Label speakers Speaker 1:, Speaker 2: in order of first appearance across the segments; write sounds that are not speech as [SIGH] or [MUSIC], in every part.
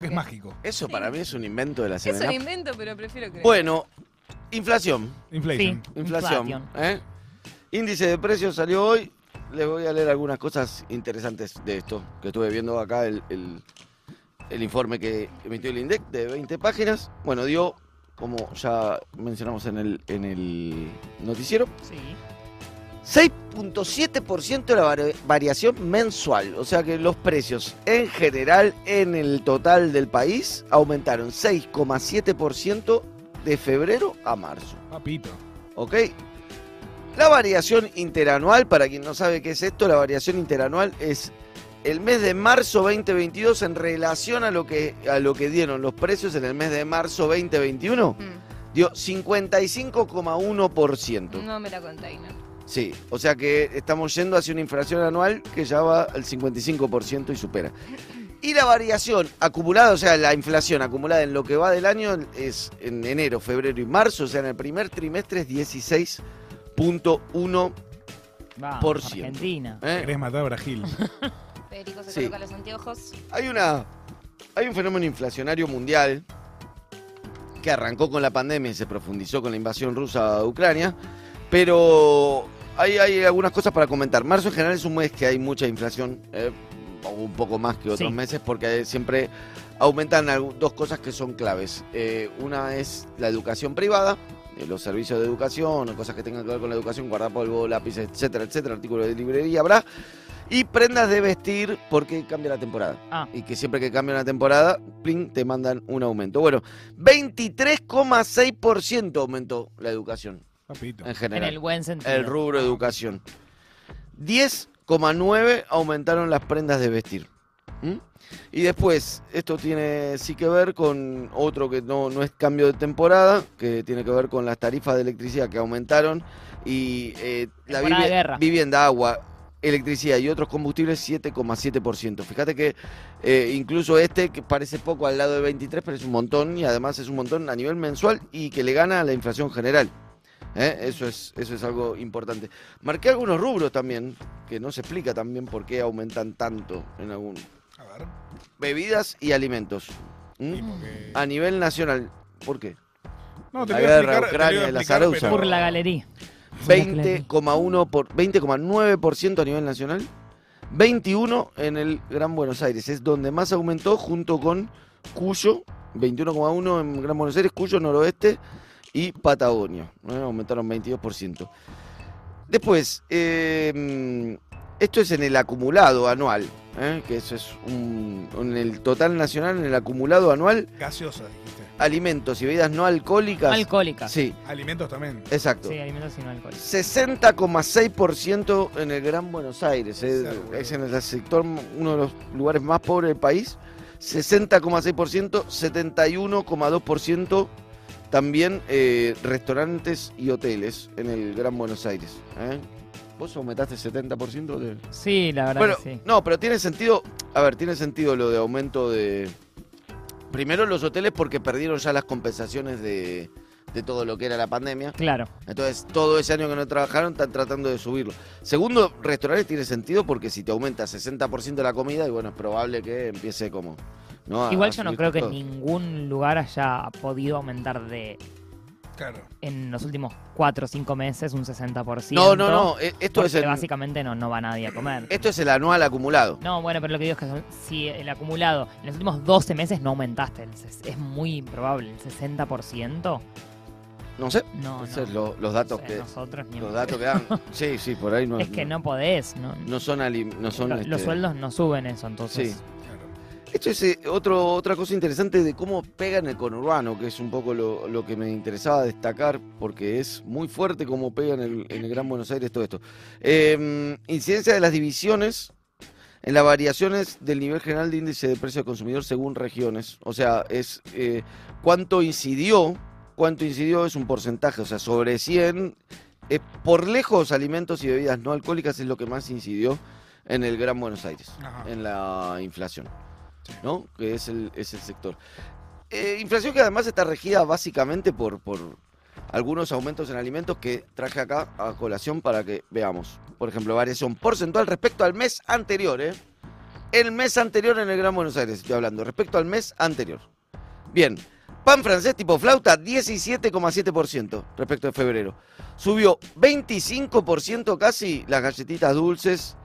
Speaker 1: Es mágico.
Speaker 2: Eso para mí es un invento de la
Speaker 3: Es un
Speaker 2: semana.
Speaker 3: invento, pero prefiero creer.
Speaker 2: Bueno, inflación.
Speaker 1: Inflation.
Speaker 4: Sí.
Speaker 2: Inflación.
Speaker 4: Inflación.
Speaker 2: ¿eh? Índice de precios salió hoy. Les voy a leer algunas cosas interesantes de esto. Que estuve viendo acá el, el- el informe que emitió el INDEC de 20 páginas. Bueno, dio, como ya mencionamos en el, en el noticiero,
Speaker 4: Sí.
Speaker 2: 6.7% de la vari- variación mensual. O sea que los precios en general en el total del país aumentaron 6,7% de febrero a marzo.
Speaker 1: Papito.
Speaker 2: ¿Ok? La variación interanual, para quien no sabe qué es esto, la variación interanual es el mes de marzo 2022 en relación a lo que, a lo que dieron los precios en el mes de marzo 2021,
Speaker 3: Mm,
Speaker 2: dio 55,1%.
Speaker 3: no me la contáis, ¿no?
Speaker 2: Sí, o sea que estamos yendo hacia una inflación anual que ya va al 55% y supera. Y la variación acumulada, o sea, la inflación acumulada en lo que va del año es en enero, febrero y marzo, o sea, en el primer trimestre es 16.1%.
Speaker 4: Vamos,
Speaker 2: Por ciento.
Speaker 4: Argentina.
Speaker 2: ¿eh?
Speaker 1: Querés matar a Brasil. [LAUGHS]
Speaker 3: Federico se
Speaker 2: Sí.
Speaker 3: coloca los anteojos.
Speaker 2: Hay una hay un fenómeno inflacionario mundial que arrancó con la pandemia y se profundizó con la invasión rusa a Ucrania, pero hay, hay algunas cosas para comentar. Marzo en general es un mes que hay mucha inflación, eh, un poco más que otros
Speaker 4: Sí.
Speaker 2: meses, porque siempre aumentan dos cosas que son claves. Eh, una es la educación privada, eh, los servicios de educación o cosas que tengan que ver con la educación, guardapolvo, lápices, etcétera, etcétera, artículos de librería, habrá. Y prendas de vestir porque cambia la temporada.
Speaker 4: Ah.
Speaker 2: Y que siempre que cambia una temporada, plin, te mandan un aumento. Bueno, 23,6% aumentó la educación
Speaker 1: Papito.
Speaker 2: en
Speaker 4: En
Speaker 2: general.
Speaker 4: el buen sentido.
Speaker 2: el rubro educación. 10,9 aumentaron las prendas de vestir. ¿Mm? Y después, esto tiene sí que ver con otro que no, no es cambio de temporada, que tiene que ver con las tarifas de electricidad que aumentaron y eh, la vivienda, agua, electricidad y otros combustibles 7,7%. Fíjate que eh, incluso este, que parece poco al lado de 23, pero es un montón y además es un montón a nivel mensual y que le gana a la inflación general. ¿Eh? Eso, es, eso es algo importante. Marqué algunos rubros también, que no se explica también por qué aumentan tanto en algún...
Speaker 1: A ver.
Speaker 2: Bebidas y alimentos. ¿Mm?
Speaker 1: Sí, porque-
Speaker 2: A nivel nacional. ¿Por qué?
Speaker 1: No, te
Speaker 2: la guerra,
Speaker 1: te
Speaker 2: Ucrania y la
Speaker 1: pero-
Speaker 4: Por la galería.
Speaker 2: 20,1 por 20,9% a nivel nacional, 21 en el Gran Buenos Aires, es donde más aumentó junto con Cuyo, 21,1 en Gran Buenos Aires, Cuyo noroeste y Patagonia, ¿no? aumentaron 22%. Después, eh, esto es en el acumulado anual, ¿eh? que eso es un, en el total nacional, en el acumulado anual,
Speaker 1: Gaseosa, dijiste.
Speaker 2: alimentos y bebidas no alcohólicas.
Speaker 4: Alcohólica. Sí,
Speaker 2: Sí,
Speaker 1: Alimentos también.
Speaker 2: exacto.
Speaker 4: alimentos y no alcohólicos.
Speaker 2: 60,6% en el Gran Buenos Aires. Es,
Speaker 1: Cerdo.
Speaker 2: es en el sector, uno de los lugares más pobres del país. 60,6%, 71,2% también eh, restaurantes y hoteles en el Gran Buenos Aires. ¿eh? ¿Vos aumentaste 70% de...?
Speaker 4: Sí, la verdad
Speaker 2: Bueno,
Speaker 4: que sí.
Speaker 2: no, pero tiene sentido, a ver, tiene sentido lo de aumento de... Primero los hoteles porque perdieron ya las compensaciones de, de todo lo que era la pandemia.
Speaker 4: Claro.
Speaker 2: Entonces, todo ese año que no trabajaron están tratando de subirlo. Segundo, restaurantes tiene sentido porque si te aumenta 60% la comida, y bueno, es probable que empiece como. ¿No?
Speaker 4: Igual yo no creo que
Speaker 2: todo.
Speaker 4: ningún lugar haya podido aumentar de
Speaker 1: Claro.
Speaker 4: en los últimos 4 o 5 meses un 60%.
Speaker 2: No, no, no. eh, Esto es,
Speaker 4: Porque
Speaker 2: el,
Speaker 4: básicamente no, no va nadie a comer.
Speaker 2: esto es el anual acumulado.
Speaker 4: No, bueno, pero lo que digo es que si el acumulado en los últimos 12 meses no aumentaste, es muy improbable, el 60%.
Speaker 2: No sé.
Speaker 4: No, no.
Speaker 2: lo- los datos
Speaker 4: O sea,
Speaker 2: que.
Speaker 4: nosotros ni
Speaker 2: Los datos que dan. Sí, sí, por ahí no. [LAUGHS]
Speaker 4: Es que no podés, no,
Speaker 2: no son. ali- no son
Speaker 4: lo-
Speaker 2: este,
Speaker 4: los sueldos no suben eso, entonces.
Speaker 2: Sí. Esto es eh, otro, otra cosa interesante de cómo pega en el conurbano, que es un poco lo, lo que me interesaba destacar, porque es muy fuerte cómo pega en el, en el Gran Buenos Aires todo esto. Eh, incidencia de las divisiones en las variaciones del nivel general de índice de precio del consumidor según regiones. O sea, es eh, cuánto incidió, cuánto incidió es un porcentaje, o sea, sobre 100, eh, por lejos alimentos y bebidas no alcohólicas es lo que más incidió en el Gran Buenos Aires,
Speaker 1: Ajá.
Speaker 2: en la inflación. ¿No? Que es el, es el sector. Eh, inflación que además está regida básicamente por, por algunos aumentos en alimentos que traje acá a colación para que veamos. Por ejemplo, variación porcentual respecto al mes anterior, ¿eh? el mes anterior en el Gran Buenos Aires, estoy hablando, respecto al mes anterior. Bien, pan francés tipo flauta, 17,7% respecto de febrero. Subió 25% casi las galletitas dulces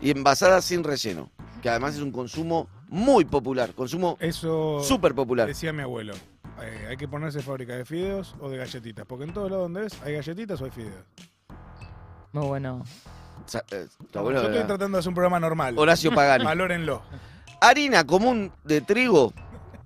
Speaker 2: y envasadas sin relleno, que además es un consumo muy popular, consumo
Speaker 1: Eso
Speaker 2: súper popular.
Speaker 1: decía mi abuelo. Eh, hay que ponerse fábrica de fideos o de galletitas. Porque en todos lados donde ves hay galletitas o hay fideos.
Speaker 4: Muy bueno.
Speaker 2: Eh, tu
Speaker 1: Yo estoy
Speaker 2: era
Speaker 1: tratando de hacer un programa normal.
Speaker 2: Horacio Pagani.
Speaker 1: Valórenlo.
Speaker 2: Harina común de trigo,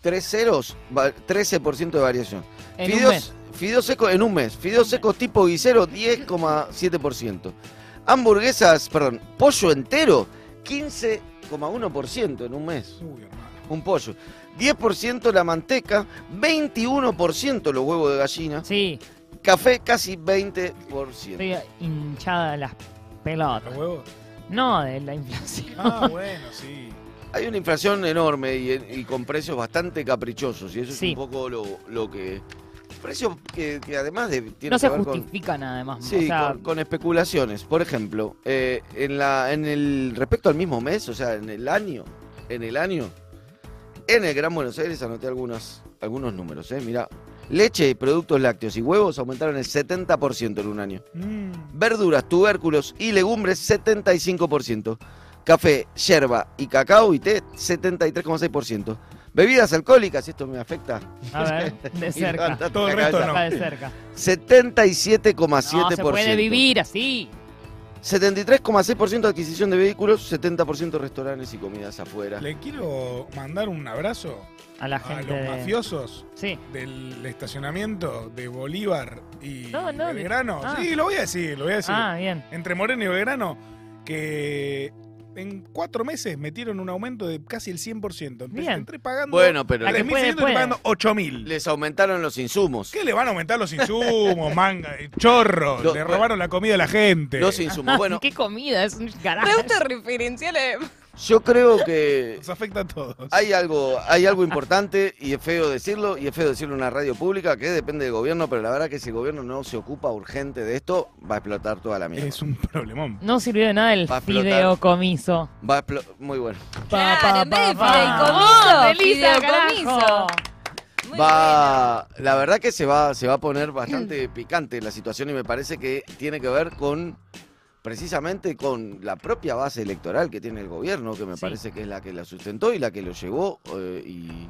Speaker 2: 3 ceros, va- 13% de variación.
Speaker 4: En un
Speaker 2: Fideos,
Speaker 4: mes.
Speaker 2: fideos secos en un mes. Fideos secos tipo guisero, 10,7%. Hamburguesas, perdón, pollo entero, 15,1% en un mes.
Speaker 1: Uy, hermano.
Speaker 2: Un pollo. 10% la manteca, 21% los huevos de gallina.
Speaker 4: Sí,
Speaker 2: Café, casi 20%.
Speaker 4: estoy hinchada las pelotas.
Speaker 1: ¿Los huevos?
Speaker 4: No, de la inflación.
Speaker 1: Ah, bueno, sí.
Speaker 2: Hay una inflación enorme y, y con precios bastante caprichosos. Y eso
Speaker 4: Sí.
Speaker 2: es un poco lo, lo que. Precios que, que además de, tiene
Speaker 4: No
Speaker 2: que
Speaker 4: se
Speaker 2: ver con-
Speaker 4: justifican además.
Speaker 2: Sí,
Speaker 4: o sea,
Speaker 2: con, con especulaciones. Por ejemplo, eh, en la, en el respecto al mismo mes, o sea, en el año, en el año, en el Gran Buenos Aires anoté algunos, algunos números, eh. Mira, leche y productos lácteos y huevos aumentaron el 70% en un año.
Speaker 1: Mm,
Speaker 2: Verduras, tubérculos y legumbres 75%. Café, yerba y cacao y té 73,6%. Bebidas alcohólicas, esto me afecta.
Speaker 4: a ver, [LAUGHS] de cerca.
Speaker 1: Todo el resto no.
Speaker 4: De cerca.
Speaker 2: 77,7%.
Speaker 4: No se puede vivir así.
Speaker 2: 73,6% de adquisición de vehículos, 70% restaurantes y comidas afuera.
Speaker 1: Le quiero mandar un abrazo
Speaker 4: A la
Speaker 1: a
Speaker 4: gente.
Speaker 1: los
Speaker 4: de-
Speaker 1: mafiosos
Speaker 4: Sí.
Speaker 1: del estacionamiento de Bolívar y
Speaker 4: No, no,
Speaker 1: Belgrano.
Speaker 4: ah.
Speaker 1: Sí, lo voy a decir, lo voy a decir.
Speaker 4: Ah, bien.
Speaker 1: Entre Moreno y Belgrano, que en cuatro meses metieron un aumento de casi el 100%. Empe-
Speaker 4: Bien.
Speaker 1: Entré pagando
Speaker 2: Bueno, pero
Speaker 4: La que
Speaker 1: 3.600
Speaker 4: puede,
Speaker 1: estoy
Speaker 4: puede.
Speaker 1: pagando 8.000.
Speaker 2: les aumentaron los insumos.
Speaker 1: ¿Qué le van a aumentar los insumos, [LAUGHS] manga? Chorro,
Speaker 2: Lo-
Speaker 1: le robaron la comida a la gente.
Speaker 2: Los insumos. [LAUGHS] Bueno, [LAUGHS]
Speaker 4: ¿Qué comida? Es un carajo.
Speaker 3: Pregunta referencial. eh.
Speaker 2: Yo creo que
Speaker 1: Nos afecta a todos.
Speaker 2: hay algo, hay algo importante y es feo decirlo, y es feo decirlo en una radio pública que depende del gobierno, pero la verdad que si el gobierno no se ocupa urgente de esto, va a explotar toda la mierda.
Speaker 1: Es un problemón.
Speaker 4: No sirvió de nada el
Speaker 2: Va a explotar. Va a explo- Muy bueno.
Speaker 3: Claro, en vez de
Speaker 4: pa.
Speaker 3: fideicomiso,
Speaker 4: ¡Oh, Melissa,
Speaker 3: fideicomiso.
Speaker 4: carajo!
Speaker 3: Muy
Speaker 2: Va, la verdad que se va, se va a poner bastante picante la situación y me parece que tiene que ver con precisamente con la propia base electoral que tiene el gobierno, que me
Speaker 4: Sí.
Speaker 2: parece que es la que la sustentó y la que lo llevó eh, y,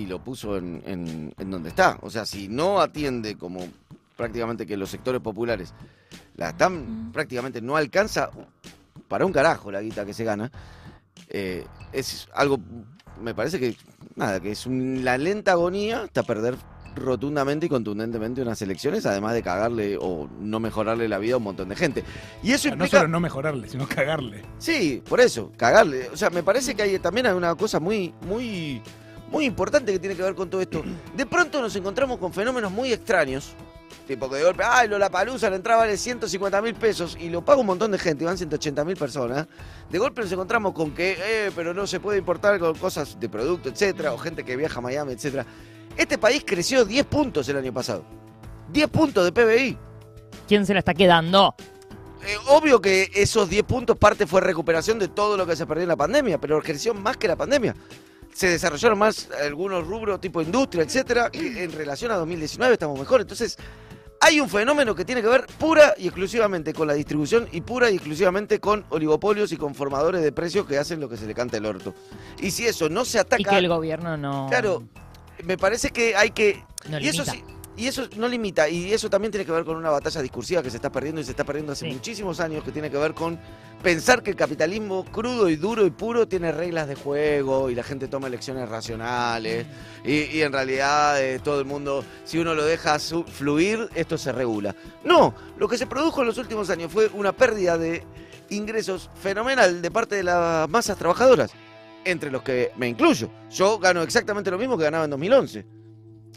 Speaker 2: y lo puso en, en- en donde está. O sea, si no atiende como prácticamente que los sectores populares la están, prácticamente no alcanza para un carajo la guita que se gana, eh, es algo, me parece que, nada, que es un- la lenta agonía hasta perder rotundamente y contundentemente unas elecciones, además de cagarle o no mejorarle la vida a un montón de gente. Y eso
Speaker 1: No
Speaker 2: implica...
Speaker 1: solo no mejorarle, sino cagarle.
Speaker 2: Sí, por eso, cagarle. O sea, me parece que hay también hay una cosa muy, muy, muy importante que tiene que ver con todo esto. De pronto nos encontramos con fenómenos muy extraños. Tipo que de golpe, ay, la palusa, la entrada vale 150 mil pesos y lo paga un montón de gente, van 180 mil personas. De golpe nos encontramos con que, eh, pero no se puede importar con cosas de producto, etcétera, o gente que viaja a Miami, etcétera. Este país creció 10 puntos el año pasado. 10 puntos de PBI.
Speaker 4: ¿Quién se la está quedando?
Speaker 2: Eh, obvio que esos 10 puntos parte fue recuperación de todo lo que se perdió en la pandemia, pero creció más que la pandemia. Se desarrollaron más algunos rubros tipo industria, etcétera, que en relación a 2019 estamos mejor. Entonces, hay un fenómeno que tiene que ver pura y exclusivamente con la distribución y pura y exclusivamente con oligopolios y con formadores de precios que hacen lo que se le canta el orto. Y si eso no se ataca,
Speaker 4: Y que el gobierno no.
Speaker 2: claro, me parece que hay que
Speaker 4: no
Speaker 2: y eso
Speaker 4: limita.
Speaker 2: sí, y eso no limita, y eso también tiene que ver con una batalla discursiva que se está perdiendo y se está perdiendo hace
Speaker 4: Sí.
Speaker 2: muchísimos años, que tiene que ver con pensar que el capitalismo crudo y duro y puro tiene reglas de juego y la gente toma elecciones racionales y, y en realidad eh, todo el mundo, si uno lo deja fluir, esto se regula. No, lo que se produjo en los últimos años fue una pérdida de ingresos fenomenal de parte de las masas trabajadoras, entre los que me incluyo. Yo gano exactamente lo mismo que ganaba en 2011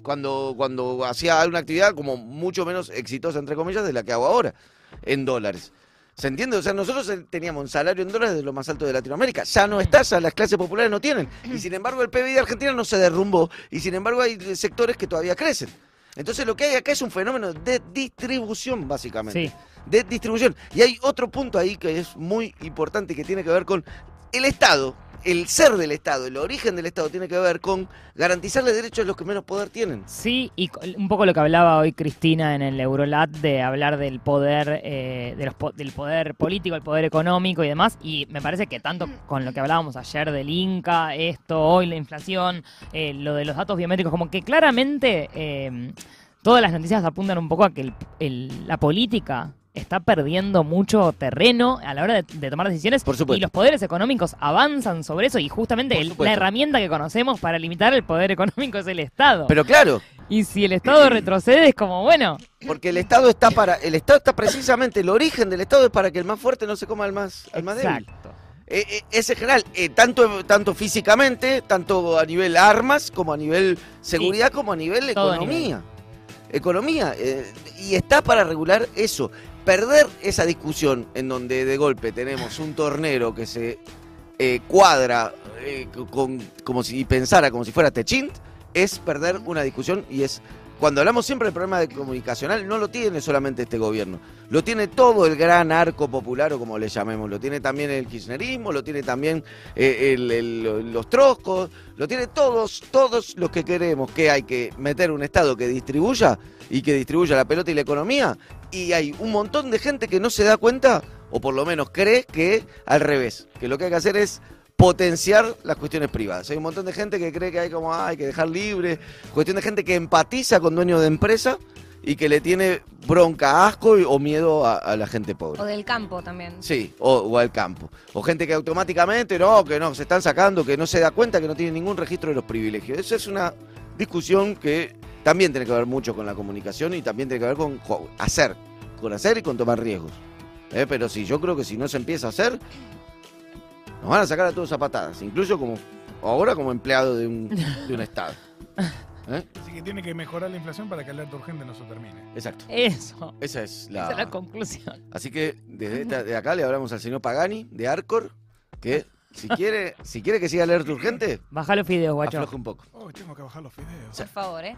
Speaker 2: cuando, cuando hacía alguna actividad como mucho menos exitosa, entre comillas, de la que hago ahora, en dólares. ¿Se entiende? O sea, nosotros eh, teníamos un salario en dólares de lo más alto de Latinoamérica. Ya no está, ya las clases populares no tienen. Y sin embargo, el PBI de Argentina no se derrumbó. Y sin embargo, hay sectores que todavía crecen. Entonces, lo que hay acá es un fenómeno de distribución, básicamente
Speaker 4: Sí.
Speaker 2: de distribución. Y hay otro punto ahí que es muy importante que tiene que ver con el Estado, el ser del Estado, el origen del Estado tiene que ver con garantizarle derechos a los que menos poder tienen.
Speaker 4: Sí, y un poco lo que hablaba hoy Cristina en el Eurolat de hablar del poder, eh, de los del poder político, el poder económico y demás. Y me parece que tanto con lo que hablábamos ayer del Inca, esto, hoy la inflación, eh, lo de los datos biométricos, como que claramente eh, todas las noticias apuntan un poco a que el- la política está perdiendo mucho terreno a la hora de, de tomar decisiones
Speaker 2: Por supuesto.
Speaker 4: y los poderes económicos avanzan sobre eso y justamente el- la herramienta que conocemos para limitar el poder económico es el Estado.
Speaker 2: Pero claro,
Speaker 4: Y si el Estado retrocede, es como, bueno,
Speaker 2: porque el Estado está para, el Estado está precisamente, el origen del Estado es para que el más fuerte no se coma al más, al más débil.
Speaker 4: exacto.
Speaker 2: Eh, eh, es en general, eh, tanto, tanto físicamente, tanto a nivel armas, como a nivel seguridad, como a nivel
Speaker 4: Todo
Speaker 2: economía. Economía. eh, y está para regular eso. Perder esa discusión en donde de golpe tenemos un tornero que se eh, cuadra eh, con, como si pensara como si fuera Techint, es perder una discusión y es. Cuando hablamos siempre del problema de comunicacional, no lo tiene solamente este gobierno. Lo tiene todo el gran arco popular o como le llamemos. Lo tiene también el kirchnerismo, lo tiene también eh, el- los troscos, lo tiene todos, todos los que queremos que hay que meter un Estado que distribuya y que distribuya la pelota y la economía. Y hay un montón de gente que no se da cuenta, o por lo menos cree que al revés, que lo que hay que hacer es potenciar las cuestiones privadas. Hay un montón de gente que cree que hay como ah, hay que dejar libre, cuestión de gente que empatiza con dueños de empresa y que le tiene bronca, asco y- o miedo a, a la gente pobre.
Speaker 3: O del campo también.
Speaker 2: Sí, o, o al campo. O gente que automáticamente, no, que no, se están sacando, que no se da cuenta que no tiene ningún registro de los privilegios. Esa es una discusión que también tiene que ver mucho con la comunicación y también tiene que ver con hacer, con hacer y con tomar riesgos. Eh, Pero sí, yo creo que si no se empieza a hacer, nos van a sacar a todos a patadas, incluso como ahora como empleado de un, de un Estado. [LAUGHS] ¿Eh?
Speaker 1: Así que tiene que mejorar la inflación para que el alerta urgente no se termine.
Speaker 2: Exacto.
Speaker 4: Eso.
Speaker 2: Esa es
Speaker 4: Esa es
Speaker 2: la
Speaker 4: conclusión.
Speaker 2: Así que desde esta- de acá le hablamos al señor Pagani, de Arcor, que si quiere, si quiere que siga alerta urgente,
Speaker 4: Baja los fideos, guacho.
Speaker 2: afloje un poco.
Speaker 1: Oh, tengo que bajar los fideos.
Speaker 3: Por favor, ¿eh?